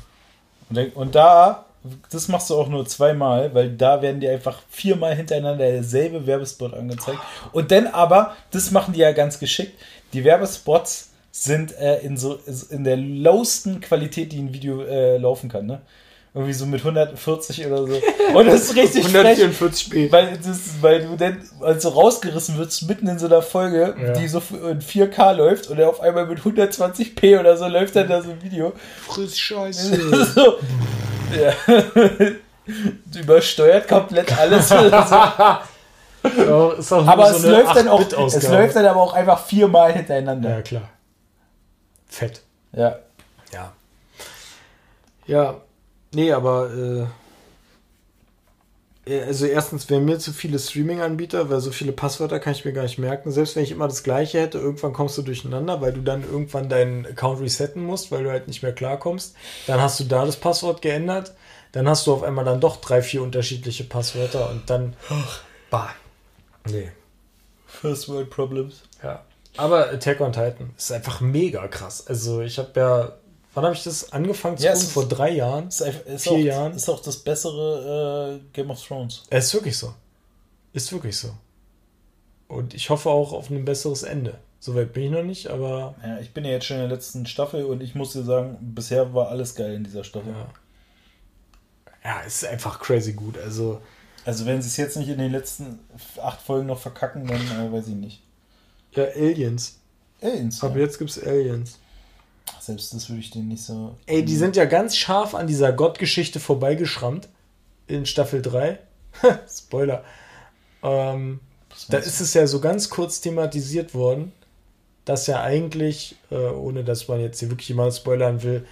Und, und da, das machst du auch nur zweimal, weil da werden dir einfach viermal hintereinander derselbe Werbespot angezeigt. Und dann aber, das machen die ja ganz geschickt, die Werbespots sind äh, in so in der lowsten Qualität, die ein Video äh, laufen kann, ne? Irgendwie so mit 140 oder so. Und das ist richtig 144p. Weil, das, weil du dann also rausgerissen wirst mitten in so einer Folge, ja. die so in 4K läuft und auf einmal mit 120p oder so läuft dann da so ein Video. Friss Scheiße. so. ja. Übersteuert komplett alles. ja, ist auch aber so es läuft dann auch, es läuft dann aber auch einfach viermal hintereinander. Ja, klar. Fett. Ja. Ja. Ja, Nee, aber äh, also erstens wären mir zu viele Streaming-Anbieter, weil so viele Passwörter kann ich mir gar nicht merken. Selbst wenn ich immer das gleiche hätte, irgendwann kommst du durcheinander, weil du dann irgendwann deinen Account resetten musst, weil du halt nicht mehr klarkommst. Dann hast du da das Passwort geändert. Dann hast du auf einmal dann doch drei, vier unterschiedliche Passwörter und dann. Ach, bah. Nee. First World Problems. Aber Attack on Titan ist einfach mega krass. Also ich habe ja, wann habe ich das angefangen zu Ja, gucken? Vor drei Jahren? Ist, ist Vier auch, Jahren? Ist auch das bessere äh, Game of Thrones. Es ist wirklich so. Ist wirklich so. Und ich hoffe auch auf ein besseres Ende. Soweit bin ich noch nicht, aber Ja, ich bin ja jetzt schon in der letzten Staffel und ich muss dir sagen, bisher war alles geil in dieser Staffel. ja. Ja, es ist einfach crazy gut. Also, Also wenn sie es jetzt nicht in den letzten acht Folgen noch verkacken, dann äh, weiß ich nicht. Ja, Aliens. Aliens. Ab Ja. jetzt gibt's Aliens. Selbst das würde ich denen nicht so. Ey, die sind ja ganz scharf an dieser Gottgeschichte vorbeigeschrammt. In Staffel 3. Spoiler. Ähm, da ist es ja so ganz kurz thematisiert worden, dass ja eigentlich, äh, ohne dass man jetzt hier wirklich jemand spoilern will,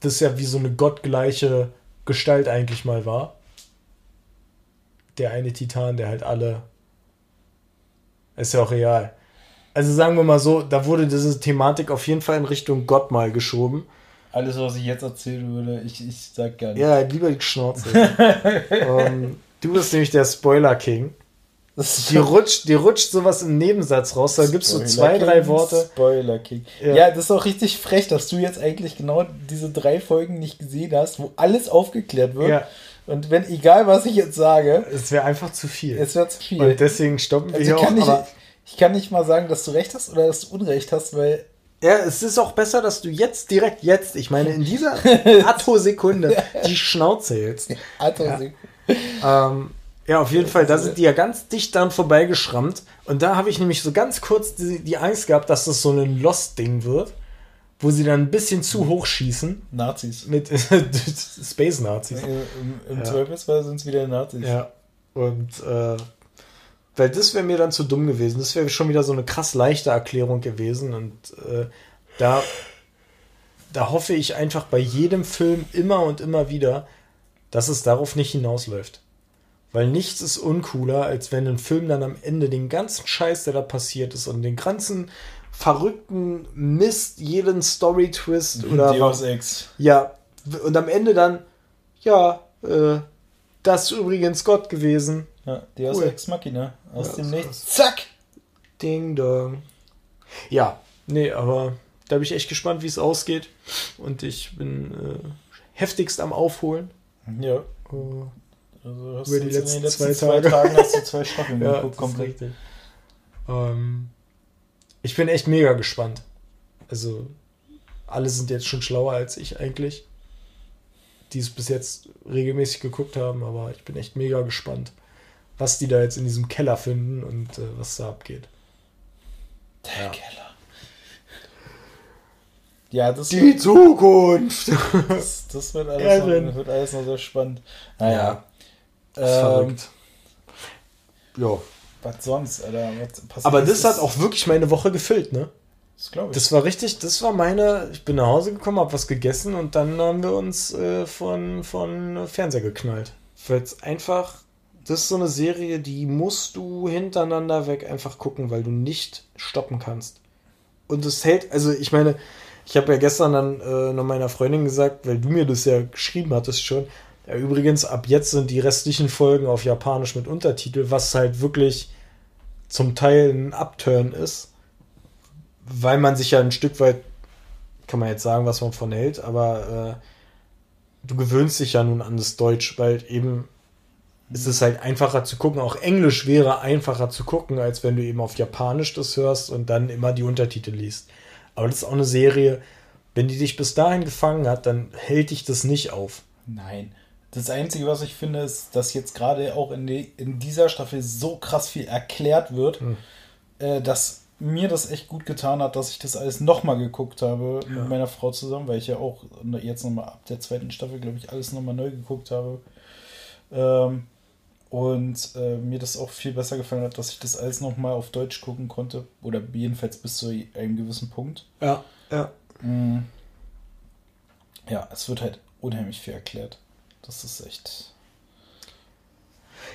das ja wie so eine gottgleiche Gestalt eigentlich mal war. Der eine Titan, der halt alle. Ist ja auch real. Also sagen wir mal so, da wurde diese Thematik auf jeden Fall in Richtung Gott mal geschoben. Alles, was ich jetzt erzählen würde, ich, ich sag gar nicht. Ja, lieber die Schnauze. ähm, du bist nämlich der Spoiler-King. Die rutscht, die rutscht sowas im Nebensatz raus. Da gibt's so zwei, drei King, Worte. Spoiler King. Ja. Ja. das ist auch richtig frech, dass du jetzt eigentlich genau diese drei Folgen nicht gesehen hast, wo alles aufgeklärt wird. Ja. Und wenn, egal was ich jetzt sage, Es wäre einfach zu viel. es wird zu viel. Und deswegen stoppen wir also hier ich, auch. aber, ich kann nicht mal sagen, dass du recht hast oder dass du Unrecht hast, weil ja, es ist auch besser, dass du jetzt direkt jetzt, ich meine in dieser Attosekunde, die Schnauze hältst. Alter, Ähm, ja, auf jeden Fall, da sind die ja ganz dicht dran vorbeigeschrammt. Und da habe ich nämlich so ganz kurz die, die Angst gehabt, dass das so ein Lost-Ding wird, wo sie dann ein bisschen zu hoch schießen Nazis. mit Space-Nazis. Im, im Ja. Zweifelsfall sind es wieder Nazis. Ja. Und äh, weil das wäre mir dann zu dumm gewesen. Das wäre schon wieder so eine krass leichte Erklärung gewesen. Und äh, da, da hoffe ich einfach bei jedem Film immer und immer wieder, dass es darauf nicht hinausläuft. Weil nichts ist uncooler, als wenn ein Film dann am Ende den ganzen Scheiß, der da passiert ist und den ganzen verrückten Mist, jeden Story-Twist oder Deus Ex. ja, und am Ende dann, ja, äh, das ist übrigens Gott gewesen. Ja, Deus Cool. Ex Machina. Aus Ja, dem Nichts. Zack! Ding dong. Ja, nee, aber da bin ich echt gespannt, wie es ausgeht. Und ich bin äh, heftigst am Aufholen. Ja. Äh, Also hast Über du die letzten den letzten zwei zwei, Tage. Tagen hast du zwei Staffeln ja, geguckt, komplett. Ähm, ich bin echt mega gespannt. Also, alle sind jetzt schon schlauer als ich eigentlich, die es bis jetzt regelmäßig geguckt haben, aber ich bin echt mega gespannt, was die da jetzt in diesem Keller finden und äh, was da abgeht. Der Ja. Keller. Ja, das, Die wird, Zukunft! das, das wird, alles noch, wird alles noch sehr spannend. Naja. Das ist Ähm, verrückt. Ja. was sonst, Alter? Was passiert Aber ist, das hat auch wirklich meine Woche gefüllt, ne? Das glaube ich. Das war richtig, das war meine. Ich bin nach Hause gekommen, hab was gegessen und dann haben wir uns äh, von, von Fernseher geknallt. Weil es einfach, das ist so eine Serie, die musst du hintereinander weg einfach gucken, weil du nicht stoppen kannst. Und es hält, also ich meine, ich habe ja gestern dann äh, noch meiner Freundin gesagt, weil du mir das ja geschrieben hattest schon. Ja, übrigens, ab jetzt sind die restlichen Folgen auf Japanisch mit Untertitel, was halt wirklich zum Teil ein Upturn ist weil man sich ja ein Stück weit, kann man jetzt sagen, was man von hält, aber äh, du gewöhnst dich ja nun an das Deutsch, weil eben ist es halt einfacher zu gucken. Auch Englisch wäre einfacher zu gucken, als wenn du eben auf Japanisch das hörst und dann immer die Untertitel liest. Aber das ist auch eine Serie, wenn die dich bis dahin gefangen hat, dann hält dich das nicht auf. Nein. Das Einzige, was ich finde, ist, dass jetzt gerade auch in, die, in dieser Staffel so krass viel erklärt wird, Hm. äh, dass mir das echt gut getan hat, dass ich das alles nochmal geguckt habe Ja. mit meiner Frau zusammen, weil ich ja auch jetzt nochmal ab der zweiten Staffel, glaube ich, alles nochmal neu geguckt habe. Ähm, und äh, mir das auch viel besser gefallen hat, dass ich das alles nochmal auf Deutsch gucken konnte. Oder jedenfalls bis zu einem gewissen Punkt. Ja, ja. Mm. Ja, es wird halt unheimlich viel erklärt. Das ist echt.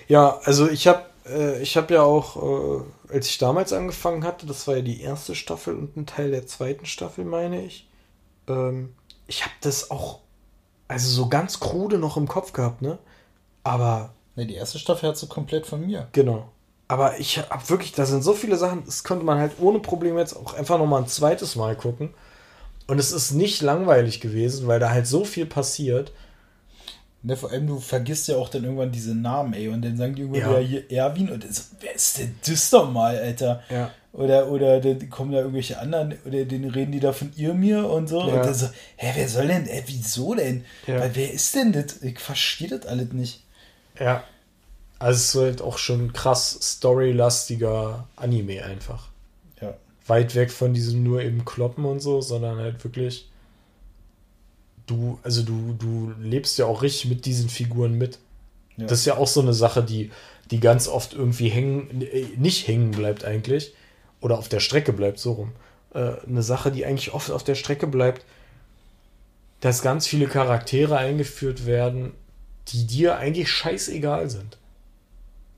Ja, also ich habe äh, ich habe ja auch, äh, als ich damals angefangen hatte, das war ja die erste Staffel und ein Teil der zweiten Staffel, meine ich. Ähm, ich habe das auch, also so ganz krude noch im Kopf gehabt, ne? Aber Ne, die erste Staffel hat sie komplett von mir. genau. Aber ich habe wirklich, da sind so viele Sachen, das könnte man halt ohne Probleme jetzt auch einfach nochmal ein zweites Mal gucken. Und es ist nicht langweilig gewesen, weil da halt so viel passiert. Ne, vor allem, du vergisst ja auch dann irgendwann diese Namen, ey. Und dann sagen die irgendwann Ja. hier Erwin und so, wer ist denn das doch mal, Alter? Ja. Oder, oder dann kommen da irgendwelche anderen, oder den reden die da von ihr mir und so. Ja. Und dann so, hä, wer soll denn, ey, wieso denn? Ja. Weil wer ist denn das? Ich verstehe das alles nicht. Ja. Also es ist halt auch schon krass storylastiger Anime einfach. Ja. Weit weg von diesem nur eben Kloppen und so, sondern halt wirklich. Du, also du, du lebst ja auch richtig mit diesen Figuren mit. Ja. Das ist ja auch so eine Sache, die, die ganz oft irgendwie hängen, äh, nicht hängen bleibt eigentlich. Oder auf der Strecke bleibt, so rum. Äh, eine Sache, die eigentlich oft auf der Strecke bleibt, dass ganz viele Charaktere eingeführt werden, die dir eigentlich scheißegal sind.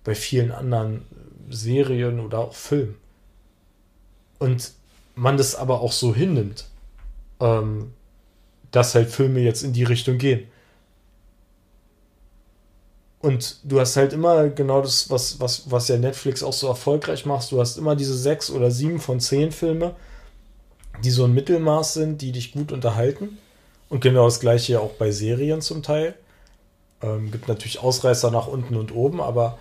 Bei vielen anderen Serien oder auch Filmen. Und man das aber auch so hinnimmt, ähm, dass halt Filme jetzt in die Richtung gehen. Und du hast halt immer genau das, was, was, was ja Netflix auch so erfolgreich macht. Du hast immer diese sechs oder sieben von zehn Filme, die so ein Mittelmaß sind, die dich gut unterhalten. Und genau das gleiche ja auch bei Serien zum Teil. Ähm, gibt natürlich Ausreißer nach unten und oben, aber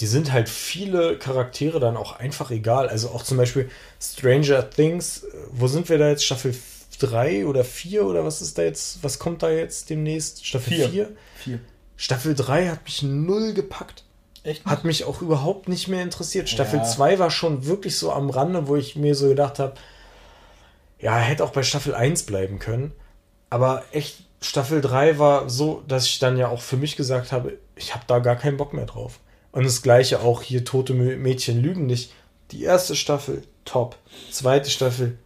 die sind halt viele Charaktere dann auch einfach egal. Also auch zum Beispiel Stranger Things, äh, wo sind wir da jetzt? Staffel 3 oder 4 oder was ist da jetzt? Was kommt da jetzt demnächst? Staffel Vier. 4? Vier. Staffel 3 hat mich null gepackt. Echt? Hat mich auch überhaupt nicht mehr interessiert. Staffel Ja. 2 war schon wirklich so am Rande, wo ich mir so gedacht habe, ja, hätte auch bei Staffel 1 bleiben können. Aber echt, Staffel 3 war so, dass ich dann ja auch für mich gesagt habe, ich habe da gar keinen Bock mehr drauf. Und das gleiche auch hier, Tote Mädchen lügen nicht. Die erste Staffel, top. Zweite Staffel,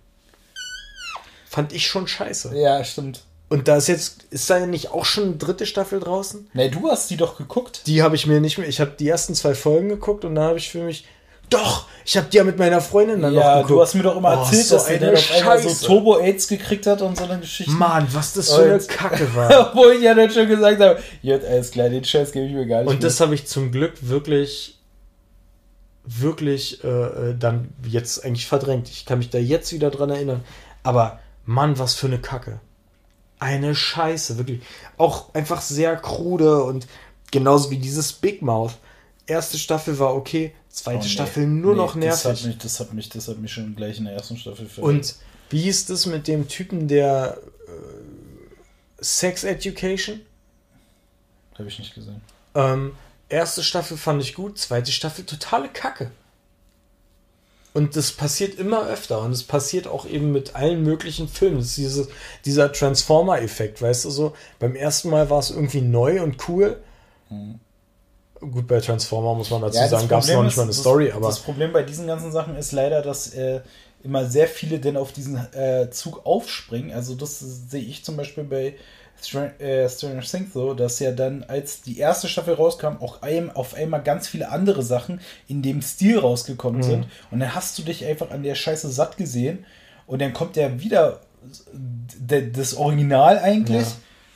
fand ich schon scheiße. Ja, stimmt. Und da ist jetzt, ist da nicht auch schon eine dritte Staffel draußen? Ne, du hast die doch geguckt. Die habe ich mir nicht mehr. Ich habe die ersten zwei Folgen geguckt und dann habe ich für mich. Doch, ich habe die ja mit meiner Freundin dann noch Ja, geguckt. du hast mir doch immer Oh, erzählt, so dass sie eine dann auf einmal so Scheiße. Turbo-Aids gekriegt hat und so eine Geschichte. Mann, was das für eine Und- Kacke war. Obwohl ich ja dann schon gesagt habe, ja, alles klar, den Scheiß gebe ich mir gar nicht Und das habe ich zum Glück wirklich, wirklich äh, äh, dann jetzt eigentlich verdrängt. Ich kann mich da jetzt wieder dran erinnern. Aber Mann, was für eine Kacke. Eine Scheiße, wirklich. Auch einfach sehr krude und genauso wie dieses Big Mouth. Erste Staffel war okay, zweite Oh, nee. Staffel nur Nee, noch Das hat, nervig. mich, das, hat mich, das hat mich schon gleich in der ersten Staffel verletzt. Und wie hieß das mit dem Typen der äh, Sex Education? Habe ich nicht gesehen. Ähm, erste Staffel fand ich gut, zweite Staffel totale Kacke. Und das passiert immer öfter und es passiert auch eben mit allen möglichen Filmen. Das ist dieses, dieser Transformer-Effekt, weißt du so? Beim ersten Mal war es irgendwie neu und cool. Gut, bei Transformer muss man dazu Ja, das sagen, gab es noch nicht mal eine ist- Story, das, aber Das Problem bei diesen ganzen Sachen ist leider, dass äh, immer sehr viele denn auf diesen äh, Zug aufspringen. Also das sehe ich zum Beispiel bei Str äh, Stranger Things so, dass ja dann, als die erste Staffel rauskam, auch ein, auf einmal ganz viele andere Sachen in dem Stil Mhm. rausgekommen sind. Und dann hast du dich einfach an der Scheiße satt gesehen. Und dann kommt ja wieder das Original eigentlich, Ja.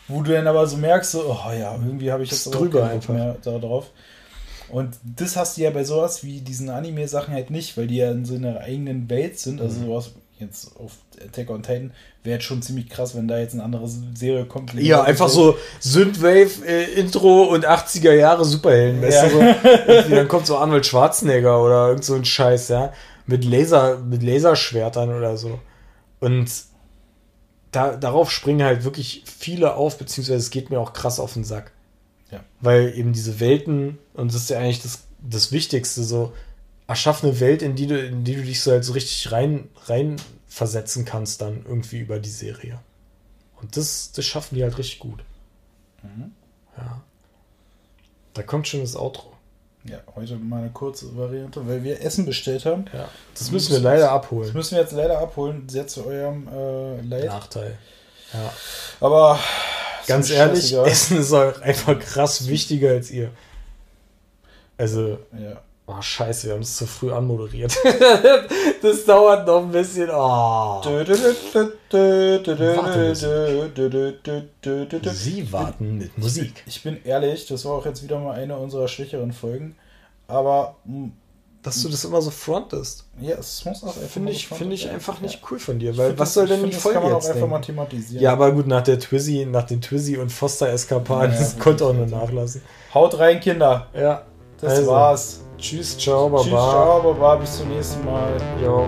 Wo du dann aber so merkst, so, oh ja, irgendwie habe ich jetzt drüber einfach. mehr darauf. Und das hast du ja bei sowas wie diesen Anime-Sachen halt nicht, weil die ja in so einer eigenen Welt sind. Also Mhm. sowas jetzt auf Attack on Titan wäre jetzt schon ziemlich krass, wenn da jetzt eine andere Serie kommt. ja, einfach so Synthwave, äh, Intro und 80er Jahre Superhelden, Ja. so? Dann kommt so Arnold Schwarzenegger oder irgend so ein Scheiß, ja, mit Laser, mit Laserschwertern oder so. Und da, darauf springen halt wirklich viele auf, beziehungsweise es geht mir auch krass auf den Sack. Ja. Weil eben diese Welten, und das ist ja eigentlich das, das Wichtigste, so, erschaff eine Welt, in die du, in die du dich so halt so richtig rein, rein versetzen kannst, dann irgendwie über die Serie. Und das, das schaffen die halt richtig gut. Mhm. Ja. Da kommt schon das Outro. Ja, heute mal eine kurze Variante, weil wir Essen bestellt haben. Ja. Das müssen wir leider Das abholen. müssen wir jetzt leider abholen, sehr zu eurem äh, Leid. Nachteil. Ja. Aber Ganz ehrlich. Essen ist auch einfach krass wichtiger als ihr. Also, Ja. Oh scheiße, wir haben es zu früh anmoderiert. das dauert noch ein bisschen. Oh. Sie warten mit Musik. Ich bin ehrlich, das war auch jetzt wieder mal eine unserer schwächeren Folgen. aber Dass du das immer so frontest. ja, es muss auch Finde ich, finde ich einfach nicht cool von dir. Weil find was das- soll denn find, die das Folge kann man auch jetzt einfach mal thematisieren. Ja, aber gut, nach der Twizzy, nach den Twizzy und Foster-Eskapaden, das konnte auch nur nachlassen. Haut rein, Kinder. Ja, Das Also, war's. Tschüss, ciao, baba. Tschüss, ciao, baba, bis zum nächsten Mal. Jo.